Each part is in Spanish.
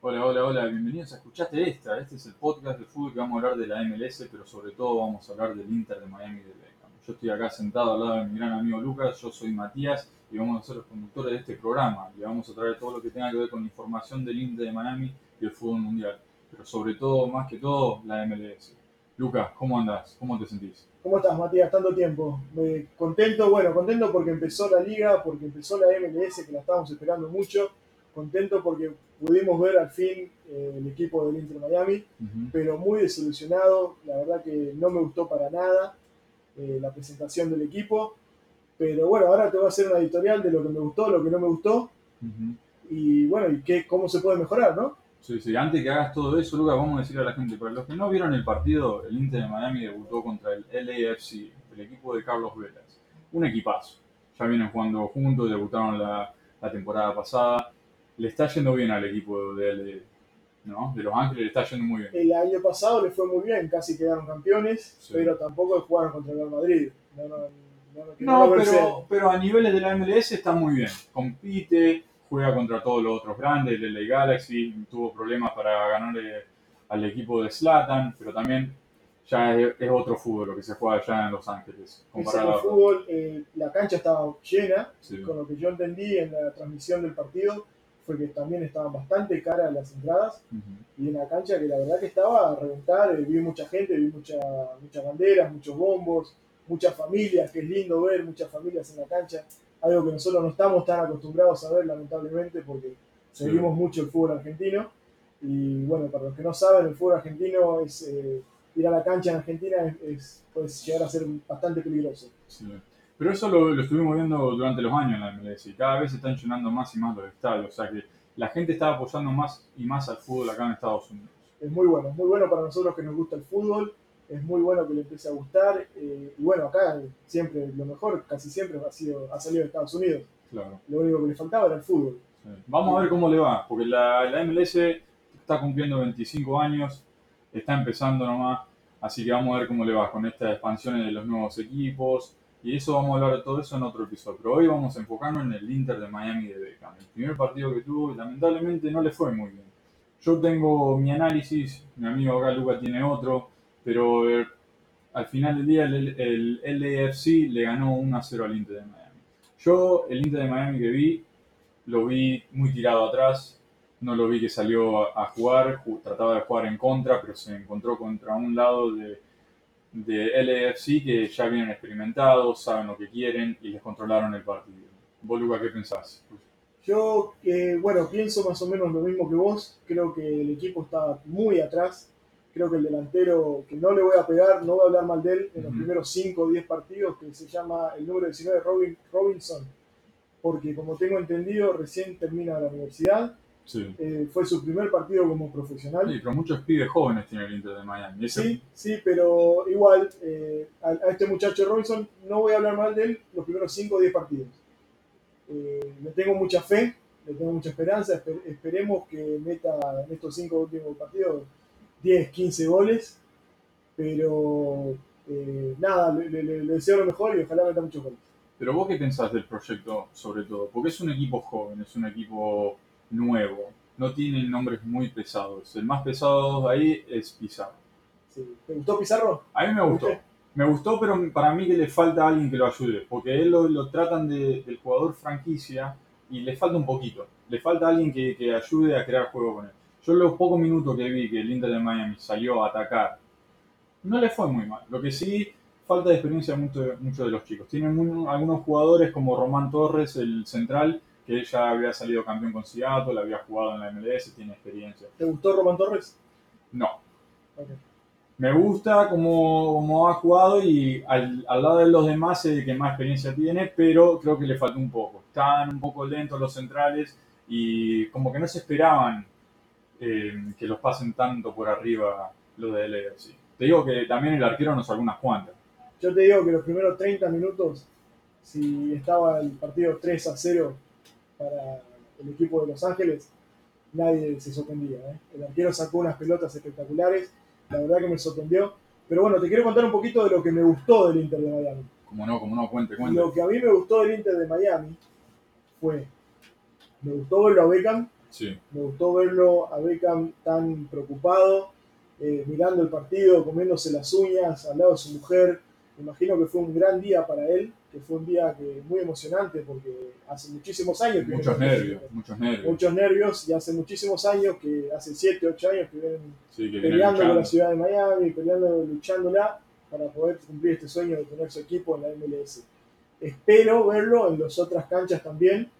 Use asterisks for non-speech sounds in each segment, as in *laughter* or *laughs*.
Hola, hola, hola, bienvenidos a Escuchaste Esta. Este es el podcast de fútbol que vamos a hablar de la MLS, pero sobre todo vamos a hablar del Inter de Miami de Beckham. Yo estoy acá sentado al lado de mi gran amigo Lucas, yo soy Matías y vamos a ser los conductores de este programa. Le vamos a traer todo lo que tenga que ver con información del Inter de Miami y el fútbol mundial, pero sobre todo, más que todo, la MLS. Lucas, ¿cómo andás? ¿Cómo te sentís? ¿Cómo estás, Matías? Tanto tiempo. Me- contento, bueno, contento porque empezó la liga, porque empezó la MLS, que la estábamos esperando mucho. Contento porque pudimos ver al fin eh, el equipo del Inter Miami, pero muy desilusionado. La verdad que no me gustó para nada eh, la presentación del equipo. Pero bueno, ahora te voy a hacer una editorial de lo que me gustó, lo que no me gustó y bueno, y qué, cómo se puede mejorar, ¿no? Sí, sí, antes que hagas todo eso, Lucas, vamos a decirle a la gente, para los que no vieron el partido, el Inter de Miami debutó contra el LAFC, el equipo de Carlos Velas. Un equipazo. Ya vienen jugando juntos, debutaron la, la temporada pasada. Le está yendo bien al equipo de, LA, ¿no? de Los Ángeles, le está yendo muy bien. El año pasado le fue muy bien, casi quedaron campeones, Sí. pero tampoco jugaron contra el Real Madrid. No, no, no, pero, pero a niveles de la MLS está muy bien. Compite, juega contra todos los otros grandes, el LA Galaxy, tuvo problemas para ganarle al equipo de Slatan, pero también ya es, es otro fútbol lo que se juega allá en Los Ángeles. Comparado a- fútbol, eh, la cancha estaba llena, Sí. con lo que yo entendí en la transmisión del partido fue que también estaban bastante caras las entradas Ujú. y en la cancha que la verdad que estaba a reventar, eh, vi mucha gente, vi mucha, muchas banderas, muchos bombos, muchas familias, que es lindo ver muchas familias en la cancha, algo que nosotros no estamos tan acostumbrados a ver lamentablemente porque Sí. seguimos mucho el fútbol argentino y bueno, para los que no saben, el fútbol argentino es... eh, ir a la cancha en Argentina es, es- puede llegar a ser bastante peligroso. Sí. Pero eso lo, lo estuvimos viendo durante los años en la MLS y cada vez se están llenando más y más los estadios. O sea que la gente está apoyando más y más al fútbol acá en Estados Unidos. es muy bueno, es muy bueno para nosotros que nos gusta el fútbol, es muy bueno que le empiece a gustar, eh, y bueno, acá siempre lo mejor, casi siempre ha, sido, ha salido de Estados Unidos, Claro. lo único que le faltaba era el fútbol. Sí. Vamos a ver cómo le va, porque la, la MLS está cumpliendo 25 años, está empezando nomás, así que vamos a ver cómo le va con estas expansiones de los nuevos equipos, y eso vamos a hablar de todo eso en otro episodio. Pero hoy vamos a enfocarnos en el Inter de Miami de Beckham. El primer partido que tuvo, lamentablemente no le fue muy bien. Yo tengo mi análisis, mi amigo acá Luca tiene otro, pero eh, al final del día el, el LAFC le ganó 1 a 0 al Inter de Miami. Yo, el Inter de Miami que vi, lo vi muy tirado atrás, no lo vi que salió a, jugar, ju- trataba de jugar en contra, pero se encontró contra un lado de, de LAFC que ya vienen experimentados, saben lo que quieren y les controlaron el partido. ¿Vos, Luca, qué pensás? Yo, eh, bueno, pienso más o menos lo mismo que vos, creo que el equipo está muy atrás, creo que el delantero, que no le voy a pegar, no voy a hablar mal de él en los primeros 5 o 10 partidos, que se llama el número 19, Robin, Robinson, porque como tengo entendido, recién termina la universidad, Sí. eh, fue su primer partido como profesional. Sí, pero muchos pibes jóvenes tiene el Inter de Miami. Ese- Sí, sí, pero igual eh, a, a este muchacho Robinson no voy a hablar mal de él los primeros 5 o 10 partidos. Eh, le tengo mucha fe, le tengo mucha esperanza, esper- esperemos que meta en estos 5 últimos partidos 10, 15 goles, pero eh, nada, le- le deseo lo mejor y ojalá meta muchos goles. Pero vos qué pensás del proyecto sobre todo, porque es un equipo joven, es un equipo nuevo, no tienen nombres muy pesados. El más pesado de ahí es Pizarro. Sí. ¿Te gustó Pizarro? A mí me gustó. Me gustó, pero para mí que le falta alguien que lo ayude, porque él lo, lo tratan de, del jugador franquicia y le falta un poquito. Le falta alguien que, que ayude a crear juego con él. Yo los pocos minutos que vi que el Inter de Miami salió a atacar, no le fue muy mal. Lo que sí, falta de experiencia mucho, mucho de los chicos. Tienen muy- algunos jugadores como Román Torres, el central, que ya había salido campeón con Seattle, había jugado en la MLS, tiene experiencia. ¿Te gustó Román Torres? No, me gusta cómo, cómo ha jugado y al, al lado de los demás es el que más experiencia tiene, pero creo que le falta un poco. Están un poco lentos los centrales y como que no se esperaban eh, que los pasen tanto por arriba los de LAFC. Te digo que también el arquero nos sacó unas cuantas. Yo te digo que los primeros 30 minutos, si estaba el partido 3 a 0 para el equipo de Los Ángeles, nadie se sorprendía. ¿eh? El arquero sacó unas pelotas espectaculares, la verdad que me sorprendió. Pero bueno, te quiero contar un poquito de lo que me gustó del Inter de Miami. Como no, como no, cuente, cuente. Lo que a mí me gustó del Inter de Miami fue, me gustó verlo a Beckham, Sí. Me gustó verlo a Beckham tan preocupado, eh, mirando el partido, comiéndose las uñas al lado de su mujer. Me imagino que fue un gran día para él, que fue un día que, muy emocionante porque hace muchísimos años que Muchos nervios, muchos nervios. muchos nervios y hace muchísimos años que hace 7, 8 años que vienen Sí, que viene peleando con la ciudad de Miami, peleando, luchándola para poder cumplir este sueño de tener su equipo en la MLS. Espero verlo en las otras canchas también,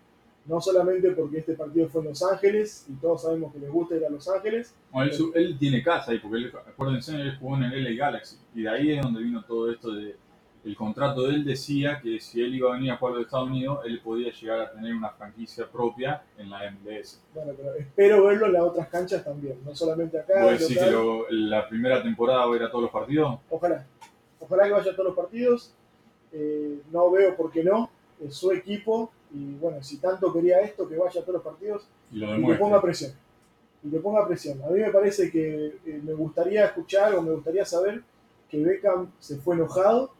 no solamente porque este partido fue en Los Ángeles y todos sabemos que les gusta ir a Los Ángeles. Bueno, él tiene casa ahí, porque él, acuérdense, él jugó en el LA Galaxy. Y de ahí es donde vino todo esto de. El contrato de él decía que si él iba a venir a jugar los Estados Unidos, él podía llegar a tener una franquicia propia en la MLS. Bueno, pero espero verlo en las otras canchas también, no solamente acá. ¿Puedo decir que lo- la primera temporada va a ir a todos los partidos? Ojalá, ojalá que vaya a todos los partidos. Eh, no veo por qué no, es su equipo y bueno, si tanto quería esto, que vaya a todos los partidos. Y lo y que ponga presión. Y que ponga presión. A mí me parece que eh, me gustaría escuchar o me gustaría saber que Beckham se fue enojado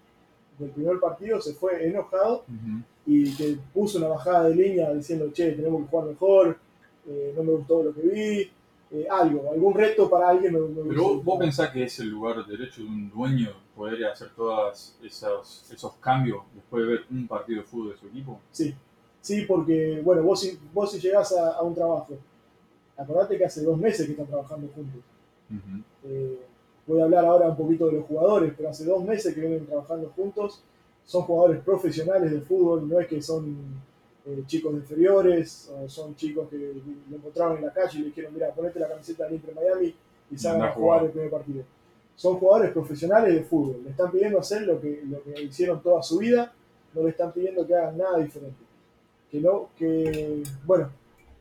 del primer partido, se fue enojado y que puso una bajada de línea diciendo, che, tenemos que jugar mejor, eh, no me gustó lo que vi, eh, algo, algún reto para alguien. Me, me Pero vos, vos pensás que es el lugar derecho de un dueño poder hacer todos esos, esos cambios después de ver un partido de fútbol de su equipo? Sí, sí, porque, bueno, vos si, vos si llegás a, a un trabajo, acordate que hace dos meses que están trabajando juntos. Eh, voy a hablar ahora un poquito de los jugadores, pero hace dos meses que vienen trabajando juntos. Son jugadores profesionales de fútbol, no es que son eh, chicos inferiores o son chicos que lo encontraron en la calle y le dijeron, mira, ponete la camiseta del Inter Miami y salgan a jugar. el primer partido. Son jugadores profesionales de fútbol, le están pidiendo hacer lo que, lo que hicieron toda su vida, no le están pidiendo que hagan nada diferente. Que no, que, bueno,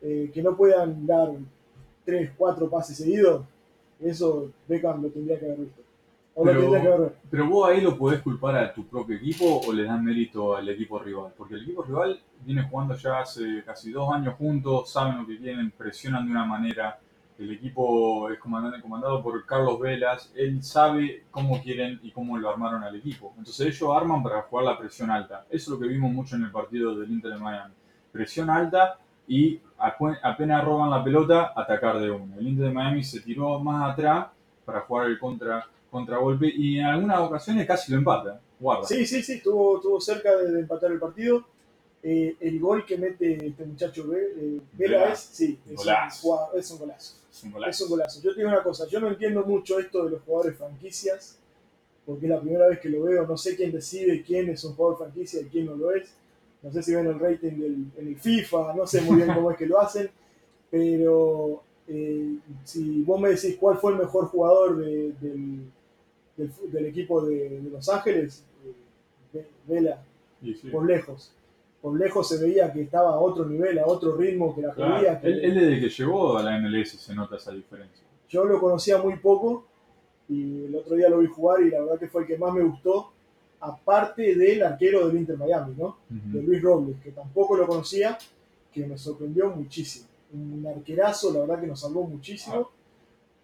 eh, que no puedan dar tres, cuatro pases seguidos, eso Beckham lo tendría que haber visto. O lo Pero- tendría que haber. Pero vos ahí lo podés culpar a tu propio equipo o le das mérito al equipo rival. Porque el equipo rival viene jugando ya hace casi dos años juntos, saben lo que quieren, presionan de una manera. El equipo es comandante, comandado por Carlos Velas, él sabe cómo quieren y cómo lo armaron al equipo. Entonces ellos arman para jugar la presión alta. Eso es lo que vimos mucho en el partido del Inter de Miami. Presión alta y apenas roban la pelota, atacar de uno. El Inter de Miami se tiró más atrás para jugar el contra contragolpe y en algunas ocasiones casi lo empata. Guarda. Sí, sí, sí, estuvo, estuvo cerca de, de empatar el partido. Eh, el gol que mete este muchacho eh, Vela es, sí, es un, es un golazo. Es un golazo. Es un golazo. Yo te digo una cosa, yo no entiendo mucho esto de los jugadores franquicias, porque es la primera vez que lo veo, no sé quién decide quién es un jugador franquicia y quién no lo es. No sé si ven el rating del, en el FIFA, no sé muy bien cómo es que lo hacen, pero eh, si vos me decís cuál fue el mejor jugador de- del, del fu- del equipo de, de Los Ángeles, eh, Ve- Vela, Y sí. por lejos. Por lejos se veía que estaba a otro nivel, a otro ritmo, que la Claro. que- Él, él desde que llegó a la MLS se nota esa diferencia. Yo lo conocía muy poco y el otro día lo vi jugar y la verdad que fue el que más me gustó, aparte del arquero del Inter Miami, ¿no? De Luis Robles, que tampoco lo conocía, que me sorprendió muchísimo. Un arquerazo, la verdad que nos salvó muchísimo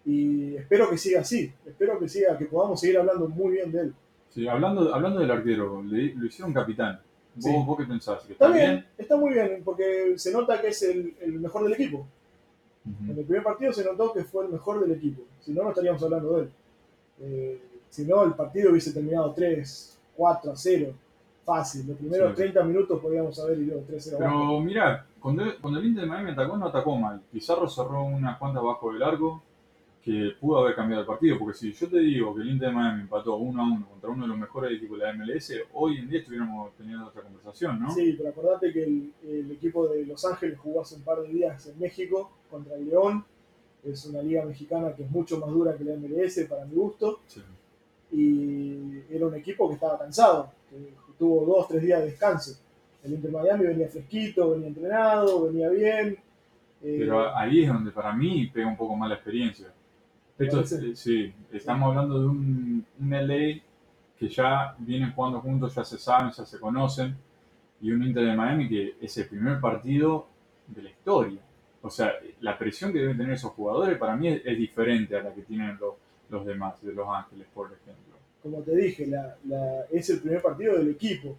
y espero que siga así, espero que siga, que podamos seguir hablando muy bien de él. Sí, hablando, hablando del arquero, le- lo hicieron capitán. ¿Vos, Sí. vos qué pensás? ¿Que Está está bien, bien? está muy bien, porque se nota que es el, el mejor del equipo. En el primer partido se notó que fue el mejor del equipo, si no, no estaríamos hablando de él. Eh, si no, el partido hubiese terminado 3, 4 a 0, fácil. Los primeros Sí. 30 minutos podíamos haber ido 3 0 abajo. Pero mirá, cuando, cuando el Inter de Miami atacó, no atacó mal. Pizarro cerró unas cuantas bajo del arco que pudo haber cambiado el partido. Porque si yo te digo que el Inter de Miami empató 1 a 1 contra uno de los mejores equipos de la MLS, hoy en día estuviéramos teniendo otra conversación, ¿no? Sí, pero acordate que el, el equipo de Los Ángeles jugó hace un par de días en México contra el León. Es una liga mexicana que es mucho más dura que la MLS para mi gusto. Sí. Y era un equipo que estaba cansado, que tuvo dos, tres días de descanso. El Inter Miami venía fresquito, venía entrenado, venía bien. Eh, Pero ahí es donde para mí pega un poco más la experiencia. Esto, eh, sí, estamos hablando de un, un LA que ya vienen jugando juntos, ya se saben, ya se conocen, y un Inter de Miami que es el primer partido de la historia. O sea, la presión que deben tener esos jugadores para mí es, es diferente a la que tienen los, los demás, de Los Ángeles, por ejemplo. como te dije, la- la- es el primer partido del equipo,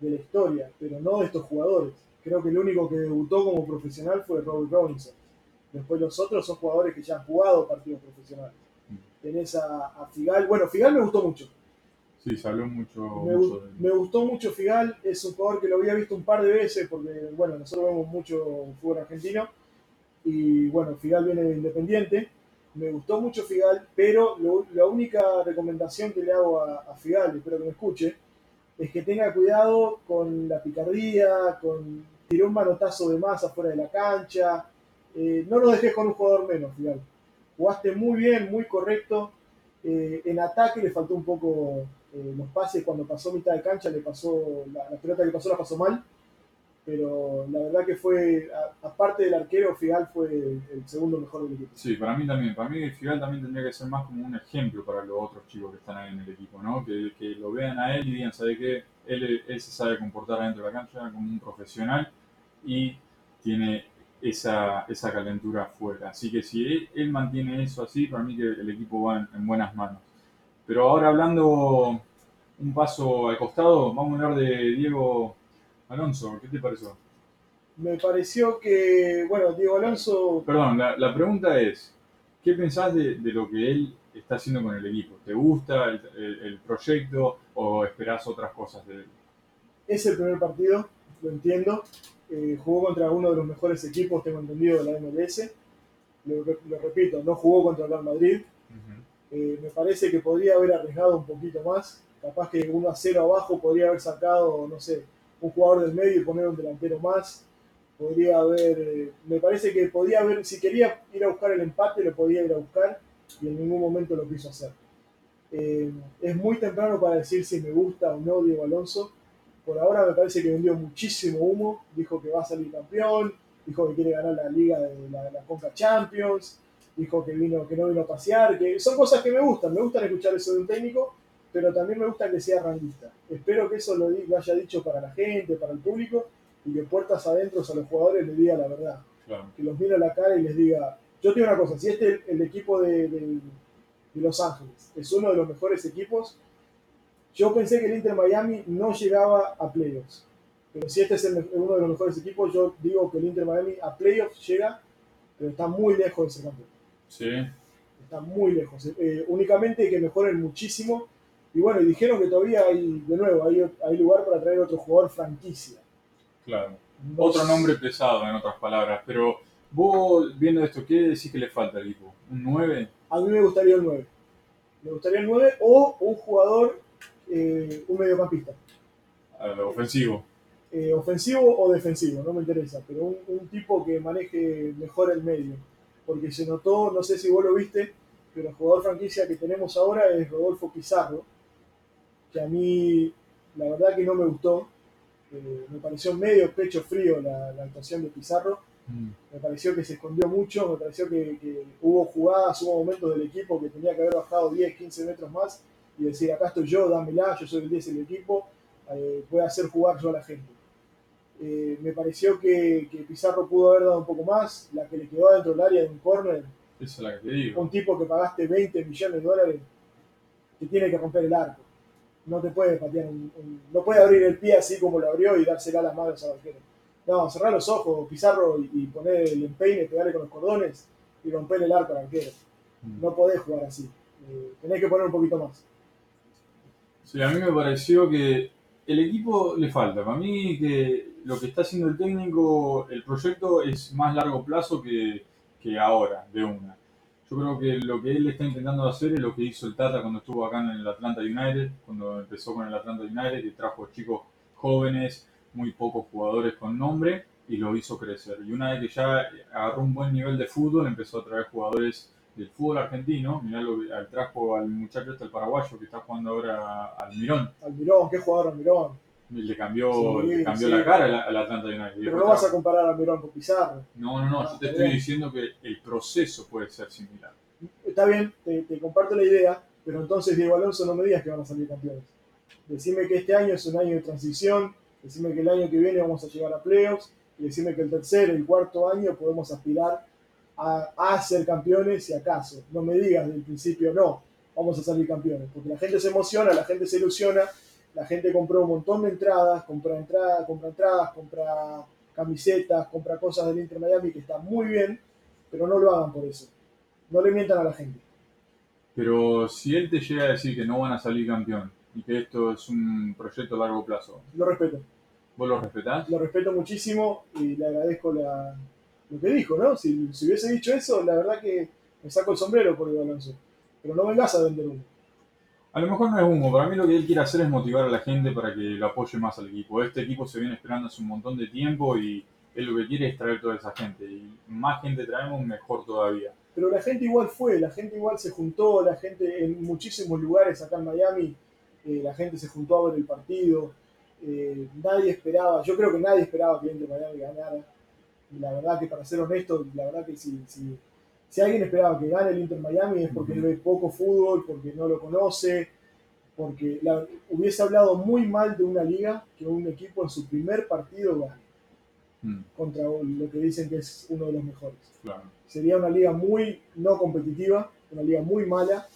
de la historia, pero no de estos jugadores. Creo que el único que debutó como profesional fue Robert Robinson. Después los otros son jugadores que ya han jugado partidos profesionales. Mm. Tenés a, a Figal. Bueno, Figal me gustó mucho. Sí, habló mucho, Me, mucho de- me gustó mucho Figal, es un jugador que lo había visto un par de veces porque, bueno, nosotros vemos mucho fútbol argentino y, bueno, Figal viene de Independiente. Me gustó mucho Figal, pero la única recomendación que le hago a, a Figal, espero que me escuche, es que tenga cuidado con la picardía, con tiró un manotazo de más afuera de la cancha. Eh, no lo dejes con un jugador menos, Figal. Jugaste muy bien, muy correcto. Eh, en ataque le faltó un poco eh, los pases cuando pasó mitad de cancha, le pasó la, la pelota que pasó la pasó mal. Pero la verdad que fue, aparte del arquero, Figal fue el, segundo mejor del equipo. Sí, para mí también. Para mí Figal también tendría que ser más como un ejemplo para los otros chicos que están ahí en el equipo, ¿no? Que, que lo vean a él y digan, ¿sabe qué? Él, él se sabe comportar adentro de la cancha como un profesional y tiene esa, esa calentura afuera. Así que si él, mantiene eso así, para mí que el equipo va en buenas manos. Pero ahora hablando un paso al costado, vamos a hablar de Diego Alonso. ¿Qué te pareció? Me pareció que, bueno, Diego Alonso, Perdón, la, la pregunta es, ¿qué pensás de, de lo que él está haciendo con el equipo? ¿Te gusta el, el- el proyecto o esperás otras cosas de él? es el primer partido, lo entiendo. Eh, jugó contra uno de los mejores equipos, tengo entendido, de la MLS. Lo, lo repito, no jugó contra el Real Madrid. Eh, me parece que podría haber arriesgado un poquito más. Capaz que 1 a 0 abajo podría haber sacado, no sé, un jugador del medio y poner un delantero más. Podría haber, eh, me parece que podía haber, si quería ir a buscar el empate, lo podía ir a buscar y en ningún momento lo quiso hacer. Eh, es muy temprano para decir si me gusta o no Diego Alonso. Por ahora me parece que vendió muchísimo humo. Dijo que va a salir campeón, dijo que quiere ganar la liga de la, la Champions, dijo que vino que no vino a pasear, que son cosas que me gustan. Me gustan escuchar eso de un técnico, pero también me gusta que sea ranguista. Espero que eso lo, lo haya dicho para la gente, para el público, y que puertas adentro a los jugadores les diga la verdad Claro. que los mire a la cara y les diga, yo tengo una cosa, si este el, el equipo de, de- de Los Ángeles es uno de los mejores equipos, yo pensé que el Inter Miami no llegaba a playoffs. Pero si este es el uno de los mejores equipos, yo digo que el Inter Miami a playoffs llega, pero está muy lejos de ser campeón. Sí, Está muy lejos. Eh, únicamente que mejoren muchísimo. Y bueno, y dijeron que todavía hay, de nuevo, hay, hay lugar para traer otro jugador franquicia. claro. No Otro sé- nombre pesado, en otras palabras. Pero vos, viendo esto, ¿qué decís que le falta al equipo? ¿Un 9? A mí me gustaría el 9. Me gustaría el 9 o un jugador, eh, un mediocampista. ofensivo. Eh, ofensivo o defensivo, no me interesa, pero un, un tipo que maneje mejor el medio. Porque se notó, no sé si vos lo viste, pero el jugador franquicia que tenemos ahora es Rodolfo Pizarro, que a mí la verdad que no me gustó. Eh, me pareció medio pecho frío la, la actuación de Pizarro. Me pareció que se escondió mucho, me pareció que, que hubo jugadas, hubo momentos del equipo que tenía que haber bajado 10, 15 metros más y decir, acá estoy yo, dámela, yo soy el 10 del equipo, eh, voy a hacer jugar yo a la gente. Eh, me pareció que, que Pizarro pudo haber dado un poco más, la que le quedó adentro del área de un corner, Esa es la que te digo. un tipo que pagaste 20 millones de dólares, que tiene que romper el arco. No te puede patear un, un- no puede abrir el pie así como lo abrió y dársela a las manos al arquero. No, cerrar los ojos, Pizarro y, y poner el empeine, pegarle con los cordones y romper el arco al arquero. Mm. No podés jugar así. Eh, tenés que poner un poquito más. Sí, a mí me pareció que el equipo le falta. Para mí que lo que está haciendo el técnico, el proyecto es más largo plazo que, que ahora, de una. Yo creo que lo que él está intentando hacer es lo que hizo el Tata cuando estuvo acá en el Atlanta United, cuando empezó con el Atlanta United, que trajo chicos jóvenes, muy pocos jugadores con nombre, y lo hizo crecer. Y una vez que ya agarró un buen nivel de fútbol, empezó a traer jugadores del fútbol argentino. Mirá lo al- trajo al muchacho este, el paraguayo, que está jugando ahora al Mirón. Almirón, qué jugador Almirón. Y le cambió, Sí, le cambió sí. la cara al, Atlanta United. Pero no vas a comparar a Almirón con Pizarro. No, no, no, Ah, yo te estoy bien. diciendo que el proceso puede ser similar. Está bien, te, te comparto la idea, pero entonces Diego Alonso no me digas que van a salir campeones. Decime que este año es un año de transición, decime que el año que viene vamos a llegar a playoffs, y decime que el tercer, el cuarto año podemos aspirar a, a ser campeones si acaso. No me digas del principio, no, vamos a salir campeones, porque la gente se emociona, la gente se ilusiona, la gente compró un montón de entradas, compra entradas, compra entradas, compra camisetas, compra cosas del Inter Miami que está muy bien, pero no lo hagan por eso. No le mientan a la gente. Pero si él te llega a decir que no van a salir campeón y que esto es un proyecto a largo plazo, Lo respeto. ¿vos lo respetás? Lo respeto muchísimo y le agradezco la- lo que dijo, ¿no? Si, si hubiese dicho eso, la verdad que me saco el sombrero por Diego Alonso. Pero no vengas a vender humo. A lo mejor no es humo, para mí lo que él quiere hacer es motivar a la gente para que lo apoye más al equipo. Este equipo se viene esperando hace un montón de tiempo y él lo que quiere es traer toda esa gente. Y más gente traemos, mejor todavía. Pero la gente igual fue, la gente igual se juntó, la gente en muchísimos lugares acá en Miami, eh, la gente se juntó a ver el partido. eh, nadie esperaba, yo creo que nadie esperaba que el Inter Miami ganara. Y la verdad que para ser honesto, la verdad que si, si, si alguien esperaba que gane el Inter Miami es porque ve poco fútbol, porque no lo conoce, porque la- hubiese hablado muy mal de una liga que un equipo en su primer partido gane Mm, contra lo que dicen que es uno de los mejores. claro. Sería una liga muy no competitiva, una liga muy mala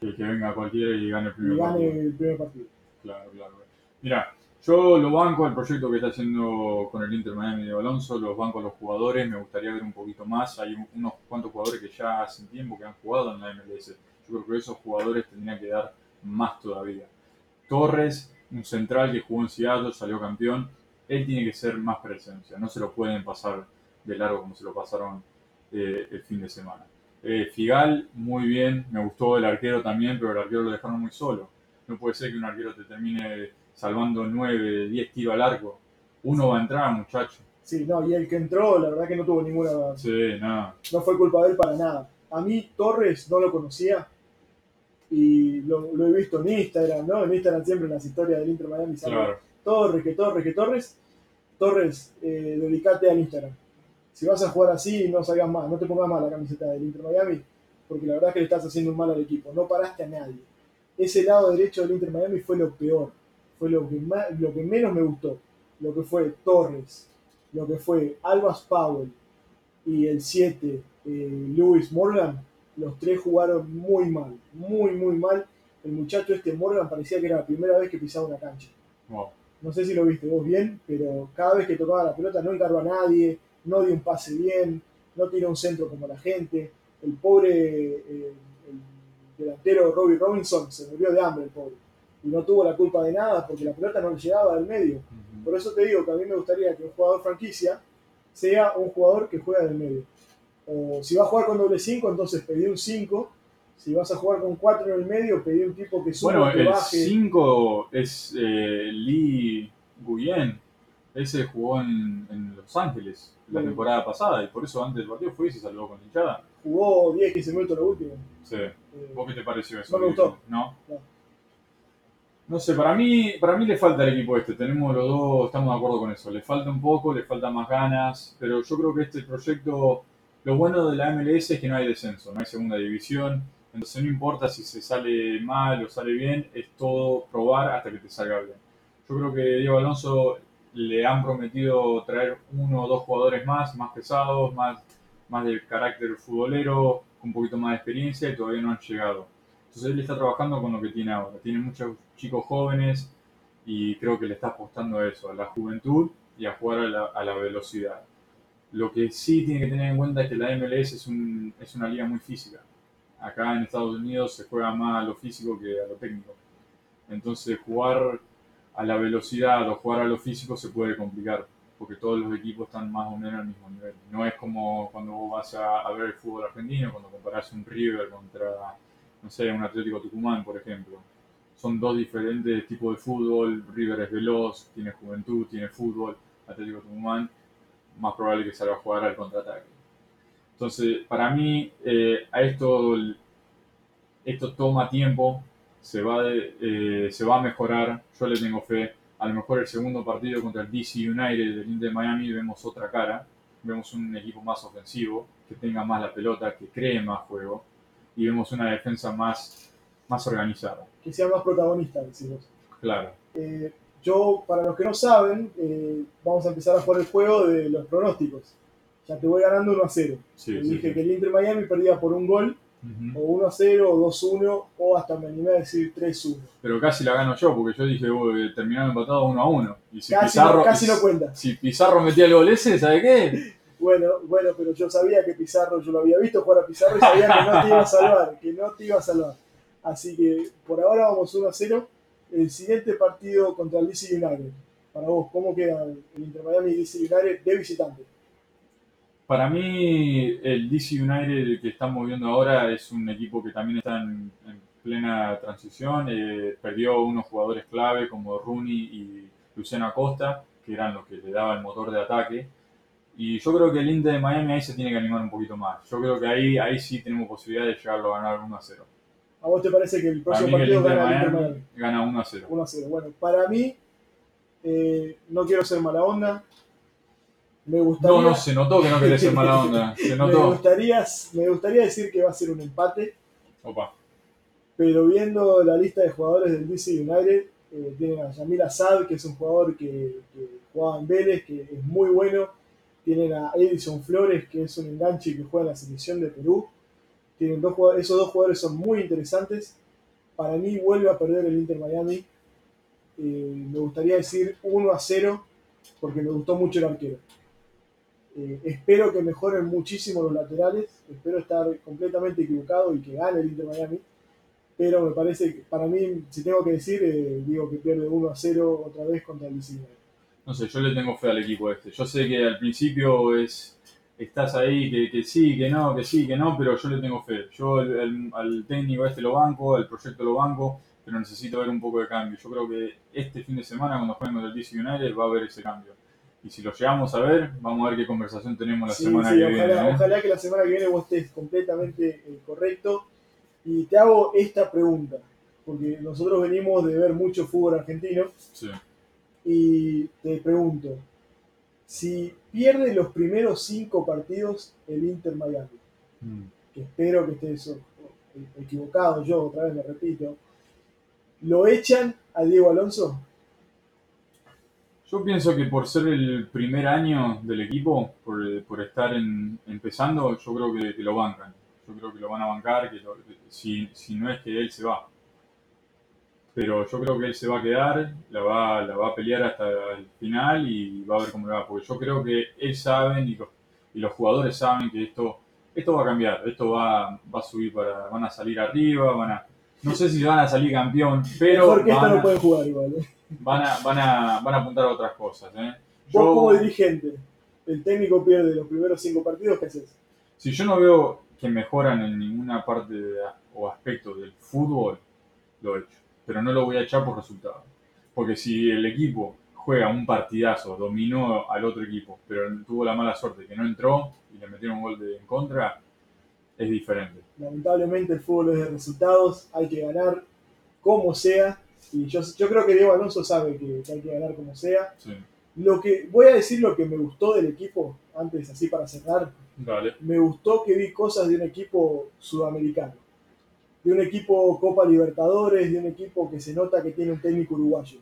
Que, que venga cualquiera y gane el y primer gane partido. el primer partido. Claro, claro. Mira, yo lo banco el proyecto que está haciendo con el Inter Miami de Alonso, los banco a los jugadores, me gustaría ver un poquito más. Hay un- unos cuantos jugadores que ya hacen tiempo que han jugado en la MLS. Yo creo que esos jugadores tendrían que dar más todavía. Torres, un central que jugó en Seattle, salió campeón, él tiene que ser más presencia, no se lo pueden pasar de largo como se lo pasaron eh, el fin de semana. Eh, Figal, muy bien, me gustó el arquero también, pero el arquero lo dejaron muy solo. No puede ser que un arquero te termine salvando 9, 10 tiros al arco. Uno va a entrar, muchacho. Sí, no, y el que entró, la verdad que no tuvo ninguna. Sí, nada. No fue culpa de él para nada. A mí, Torres no lo conocía y lo, lo he visto en Instagram, ¿no? En Instagram siempre en las historias del Inter Miami sale Claro. Torres, que Torres, que Torres. Torres, eh, dedicate al Instagram. Si vas a jugar así, no salgas más, no te pongas más la camiseta del Inter Miami, porque la verdad es que le estás haciendo un mal al equipo. No paraste a nadie. Ese lado derecho del Inter Miami fue lo peor, fue lo que, más, lo que menos me gustó. Lo que fue Torres, lo que fue Albas Powell y el 7, eh, Lewis Morgan, los tres jugaron muy mal, muy, muy mal. El muchacho este Morgan parecía que era la primera vez que pisaba una cancha. Wow. No sé si lo viste vos bien, pero cada vez que tocaba la pelota no encargó a nadie, no dio un pase bien, no tiró un centro como la gente. El pobre eh, el delantero Robbie Robinson se murió de hambre, el pobre. Y no tuvo la culpa de nada porque la pelota no le llegaba del medio. Por eso te digo que a mí me gustaría que un jugador franquicia sea un jugador que juega del medio. O si va a jugar con doble 5, entonces pedí un 5. Si vas a jugar con 4 en el medio, pedí un tipo que suba, Bueno, que el baje. 5 es eh, Lee Guyen. Ese jugó en, en Los Ángeles la temporada pasada y por eso antes del partido fue y se salvó con hinchada. Jugó 10, 15 minutos lo último. Sí. Eh, ¿Vos qué te pareció eso? No me gustó. ¿No? No. No sé, para mí, para mí le falta al equipo este, tenemos los dos, estamos de acuerdo con eso, le falta un poco, le falta más ganas, pero yo creo que este proyecto, lo bueno de la MLS es que no hay descenso, no hay segunda división, entonces no importa si se sale mal o sale bien, es todo probar hasta que te salga bien. Yo creo que Diego Alonso le han prometido traer uno o dos jugadores más, más pesados, más, más de carácter futbolero, con un poquito más de experiencia y todavía no han llegado. Entonces él está trabajando con lo que tiene ahora. Tiene muchos chicos jóvenes y creo que le está apostando a eso, a la juventud y a jugar a la, a la velocidad. Lo que sí tiene que tener en cuenta es que la MLS es, un- es una liga muy física. Acá en Estados Unidos se juega más a lo físico que a lo técnico. Entonces jugar a la velocidad o jugar a lo físico se puede complicar, porque todos los equipos están más o menos al mismo nivel. No es como cuando vos vas a, a ver el fútbol argentino, cuando comparás un River contra, no sé, un Atlético Tucumán, por ejemplo. Son dos diferentes tipos de fútbol. River es veloz, tiene juventud, tiene fútbol. Atlético Tucumán, más probable que salga a jugar al contraataque. Entonces, para mí, eh, a esto, esto toma tiempo, se va, eh, se va a mejorar, yo le tengo fe. A lo mejor el segundo partido contra el DC United del Inter de Miami vemos otra cara, vemos un equipo más ofensivo, que tenga más la pelota, que cree más juego, y vemos una defensa más, más organizada. que sea más protagonista, decimos. Claro. Eh, yo, para los que no saben, eh, vamos a empezar a jugar el juego de los pronósticos. Ya te voy ganando 1 a 0. Sí, Te sí, dije sí. que el Inter Miami perdía por un gol, Ujú. o 1 a 0, o 2 a 1, o hasta me animé a decir 3 a 1. Pero casi la gano yo, porque yo dije, terminaron empatados uno a uno. Y si Casi, Pizarro, no, casi no cuenta. si Pizarro metía el gol ese, ¿sabe qué? Bueno, bueno, pero yo sabía que Pizarro, yo lo había visto jugar Pizarro y sabía que no te iba a salvar, que no te iba a salvar. Así que por ahora vamos 1 a 0. El siguiente partido contra el DC United. Para vos, ¿cómo queda el Inter Miami y DC United de visitante? Para mí, el DC United que estamos viendo ahora es un equipo que también está en, en plena transición. Eh, perdió unos jugadores clave como Rooney y Luciano Acosta, que eran los que le daban el motor de ataque. Y yo creo que el Inter de Miami ahí se tiene que animar un poquito más. Yo creo que ahí, ahí sí tenemos posibilidad de llegarlo a ganar 1 a 0. ¿A vos te parece que el próximo que el partido Inter gana el Inter Miami gana 1 a 0. 1 a 0. Bueno, para mí, eh, no quiero ser mala onda. Me gustaría, No, no, se notó que no querés ser mala onda. *laughs* Se me, notó. gustaría, me gustaría decir que va a ser un empate, Opa. pero viendo la lista de jugadores del DC United, eh, tienen a Yamil Assad, que es un jugador que, que jugaba en Vélez, que es muy bueno. Tienen a Edison Flores, que es un enganche que juega en la selección de Perú. Tienen esos dos jugadores son muy interesantes. Para mí vuelve a perder el Inter Miami. Eh, me gustaría decir 1 a 0, porque me gustó mucho el arquero. Eh, espero que mejoren muchísimo los laterales. Espero estar completamente equivocado y que gane el Inter Miami. Pero me parece que, para mí, si tengo que decir, eh, digo que pierde 1 a 0 otra vez contra el DC United. No sé, yo le tengo fe al equipo este. Yo sé que al principio es estás ahí, que, que sí, que no, que sí, que no, pero yo le tengo fe. Yo el- el- al técnico este lo banco, al proyecto lo banco, pero necesito ver un poco de cambio. Yo creo que este fin de semana, cuando jueguen contra el DC United, va a haber ese cambio. Y si lo llegamos a ver, vamos a ver qué conversación tenemos la Sí, semana sí, que ojalá, viene. ¿eh? ojalá que la semana que viene vos estés completamente eh, correcto. Y te hago esta pregunta, porque nosotros venimos de ver mucho fútbol argentino Sí. Y te pregunto, si pierde los primeros cinco partidos el Inter Miami, Mm. que espero que estés equivocado yo, otra vez me repito, ¿lo echan a Diego Alonso? Yo pienso que por ser el primer año del equipo, por, por estar en- empezando, yo creo que, que lo bancan. Yo creo que lo van a bancar, que lo- que si, si no es que él se va. Pero yo creo que él se va a quedar, la va, la va a pelear hasta el final y va a ver cómo le va. Porque yo creo que él sabe y los, y los jugadores saben que esto, esto va a cambiar, esto va, va a subir para, van a salir arriba, van a, no sé si van a salir campeón, pero Porque esto van no a- pueden jugar igual. ¿eh? van a, van a, van a apuntar a otras cosas. ¿eh? Vos Yo- como dirigente, el técnico pierde los primeros cinco partidos, ¿qué haces? si yo no veo que mejoran en ninguna parte de- o aspecto del fútbol, lo he hecho. Pero no lo voy a echar por resultado. Porque si el equipo juega un partidazo, dominó al otro equipo, pero tuvo la mala suerte que no entró y le metieron un gol de, en contra, es diferente. Lamentablemente el fútbol es de resultados, hay que ganar como sea. Y yo, yo creo que Diego Alonso sabe que, que hay que ganar como sea. Sí. Lo que, voy a decir lo que me gustó del equipo, antes así para cerrar. Dale. Me gustó que vi cosas de un equipo sudamericano. De un equipo Copa Libertadores, de un equipo que se nota que tiene un técnico uruguayo.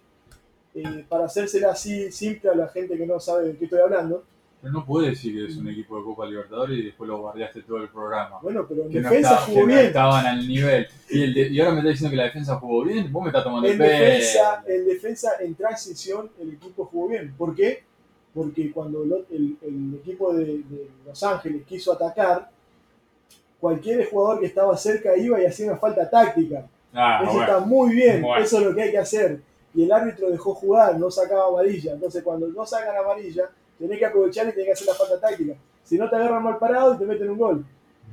Eh, para hacérsela así simple a la gente que no sabe de qué estoy hablando, Pero no puedes decir que es un equipo de Copa Libertadores y después lo guardiaste todo el programa. bueno, pero en Que no, defensa estaba- jugó que no bien. estaban al nivel. Y, el de- y ahora me estás diciendo que la defensa jugó bien. Vos me estás tomando el defensa, en defensa, en transición, el equipo jugó bien. ¿Por qué? Porque cuando el, el equipo de, de Los Ángeles quiso atacar, cualquier jugador que estaba cerca iba y hacía una falta táctica. Ah, Eso bueno. está muy bien, Bueno. eso es lo que hay que hacer. Y el árbitro dejó jugar, no sacaba amarilla. Entonces, cuando no sacan amarilla, tenés que aprovechar y tenés que hacer la falta táctica. Si no, te agarran mal parado y te meten un gol.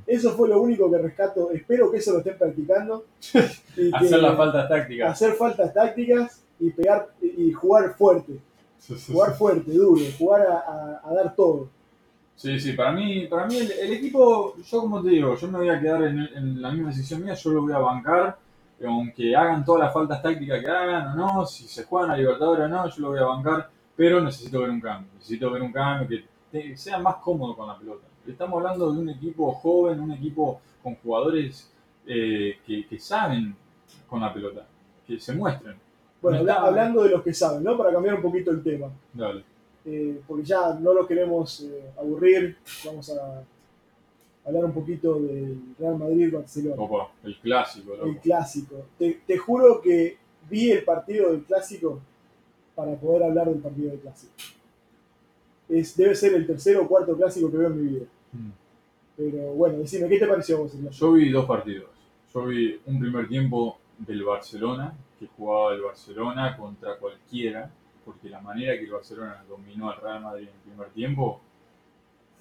Eso fue lo único que rescato. Espero que eso lo estén practicando. *laughs* Y Hacer las faltas tácticas. hacer faltas tácticas y pegar y jugar fuerte, jugar fuerte, duro, jugar a, a- a dar todo. Sí, sí, para mí, para mí el, el equipo, yo como te digo, yo me voy a quedar en, en la misma decisión mía, yo lo voy a bancar, aunque hagan todas las faltas tácticas que hagan o no, si se juegan a Libertadores o no, yo lo voy a bancar, pero necesito ver un cambio, necesito ver un cambio que, te- sea más cómodo con la pelota. Estamos hablando de un equipo joven, un equipo con jugadores eh, que, que saben con la pelota, que se muestren. Bueno, No habla- está- hablando de los que saben, ¿no? Para cambiar un poquito el tema, Dale. Eh, porque ya no lo queremos eh, aburrir, vamos a hablar un poquito del Real Madrid-Barcelona, Opa, el clásico, loco. el clásico. Te, te juro que vi el partido del clásico para poder hablar del partido del clásico. es, debe ser el tercer o cuarto clásico que veo en mi vida. Mm. Pero bueno, decime, ¿qué te pareció vos? el? Yo vi dos partidos. Yo vi un primer tiempo del Barcelona, que jugaba el Barcelona contra cualquiera, porque la manera que el Barcelona dominó al Real Madrid en el primer tiempo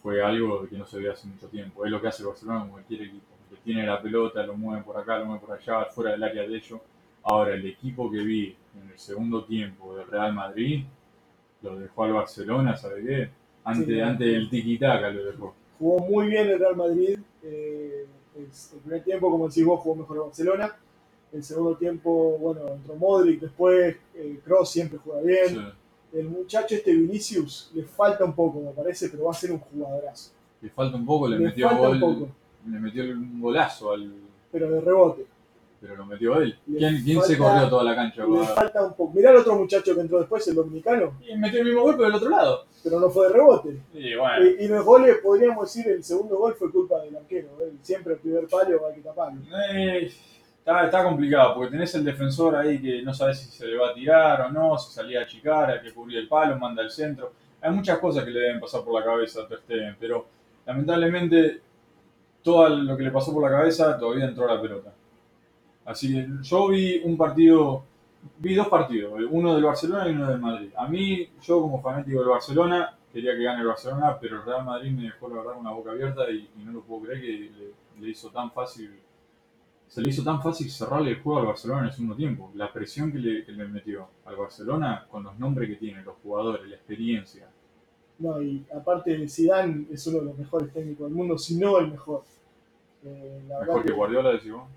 fue algo que no se ve hace mucho tiempo. Es lo que hace el Barcelona con cualquier equipo. Que tiene la pelota, lo mueve por acá, lo mueve por allá, fuera del área de ellos. Ahora, el equipo que vi en el segundo tiempo del Real Madrid lo dejó al Barcelona, ¿sabe qué? Antes, Sí. antes del tiki-taka lo dejó. Jugó muy bien el Real Madrid. eh, el primer tiempo, como decís vos, jugó mejor el Barcelona. El segundo tiempo, bueno, entró Modric, después Cross siempre juega bien. Sí. El muchacho este Vinicius le falta un poco, me parece, pero va a ser un jugadorazo. Le falta un poco, le, Le metió gol, poco. le metió un golazo al, Pero de rebote. pero lo metió él. ¿Quién, quién se corrió toda la cancha? Le para- falta un poco. Mirá el otro muchacho que entró después, el dominicano, Y metió el mismo gol, pero del otro lado. pero no fue de rebote. Y bueno, Y, y los goles, podríamos decir, el segundo gol fue culpa del arquero. ¿eh? Siempre el primer palo hay que taparlo. eh, está, complicado, porque tenés el defensor ahí que no sabes si se le va a tirar o no, si salía a achicar, hay que cubrir el palo, manda el centro. Hay muchas cosas que le deben pasar por la cabeza a pero lamentablemente todo lo que le pasó por la cabeza todavía entró a la pelota. Así que yo vi un partido, vi dos partidos, uno del Barcelona y uno del Madrid. A mí, yo como fanático del Barcelona, quería que gane el Barcelona, pero el Real Madrid me dejó la verdad con la boca abierta y, no lo puedo creer que le hizo tan fácil, se le hizo tan fácil cerrarle el juego al Barcelona en el segundo tiempo. La presión que le, que le metió al Barcelona con los nombres que tiene, los jugadores, la experiencia. No, y aparte Zidane es uno de los mejores técnicos del mundo, si no el mejor. Eh, la Mejor verdad que Guardiola, decís vos.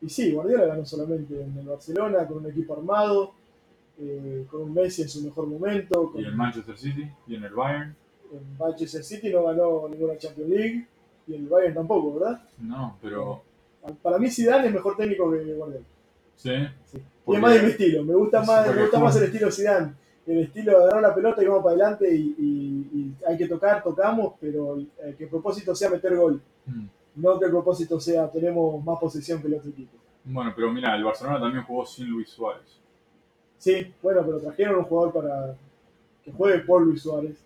Y sí, Guardiola ganó solamente en el Barcelona, con un equipo armado, eh, con un Messi en su mejor momento, con, Y en Manchester City, y en el Bayern. en Manchester City no ganó ninguna Champions League, y el Bayern tampoco, ¿verdad? No, pero Para mí Zidane es mejor técnico que Guardiola. sí. Sí. Y es más de mi estilo, me gusta más, me gusta más el estilo Zidane. El estilo de agarrar la pelota y vamos para adelante y, y- y hay que tocar, tocamos, pero eh, que el propósito sea meter gol. Mm. No que el propósito sea tenemos más posesión que el otro equipo. Bueno, pero mira, el Barcelona también jugó sin Luis Suárez. Sí, bueno, pero trajeron un jugador para que juegue por Luis Suárez.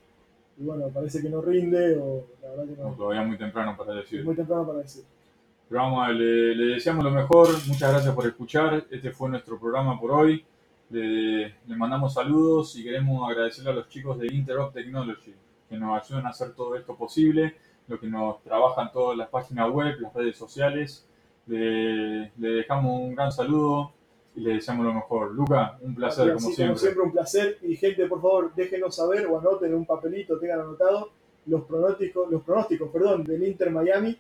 Y bueno, parece que no rinde o la verdad que No, no. todavía muy temprano para decir. muy temprano para decir. Pero vamos, le, le deseamos lo mejor. Muchas gracias por escuchar. Este fue nuestro programa por hoy. Le, le mandamos saludos y queremos agradecerle a los chicos de Interop Technology que nos ayudan a hacer todo esto posible, lo que nos trabajan todas las páginas web, las redes sociales. Le, le dejamos un gran saludo y le deseamos lo mejor. Luca, un placer Así, como siempre. un placer. Y gente, por favor, déjenos saber o anoten en un papelito, tengan anotado los pronósticos, los pronósticos perdón, del Inter Miami.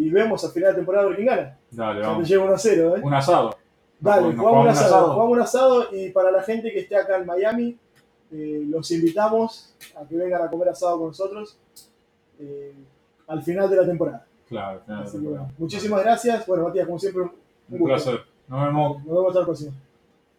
Y vemos al final de temporada a ver quién gana. Dale, Ya te vamos. llevo 1 a 0, ¿eh? Un asado. Dale, jugamos un asado. Jugamos un asado y para la gente que esté acá en Miami, eh, los invitamos a que vengan a comer asado con nosotros eh, al final de la temporada. Claro, final de que, bueno, muchísimas gracias. Bueno, Matías, como siempre, un Un gusto. placer. Nos vemos. Nos vemos hasta la próxima.